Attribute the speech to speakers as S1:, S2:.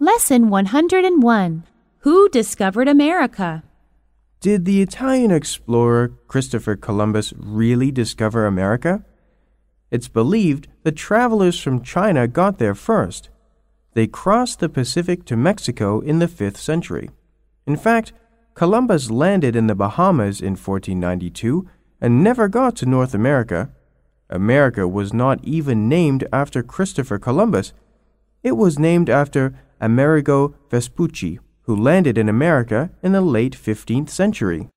S1: Lesson 101 Who discovered America?
S2: Did the Italian explorer Christopher Columbus really discover America? It's believed that travelers from China got there first. They crossed the Pacific to Mexico in the 5th century. In fact, Columbus landed in the Bahamas in 1492 and never got to North America. America was not even named after Christopher Columbus. It was named after Amerigo Vespucci, who landed in America in the late 15th century.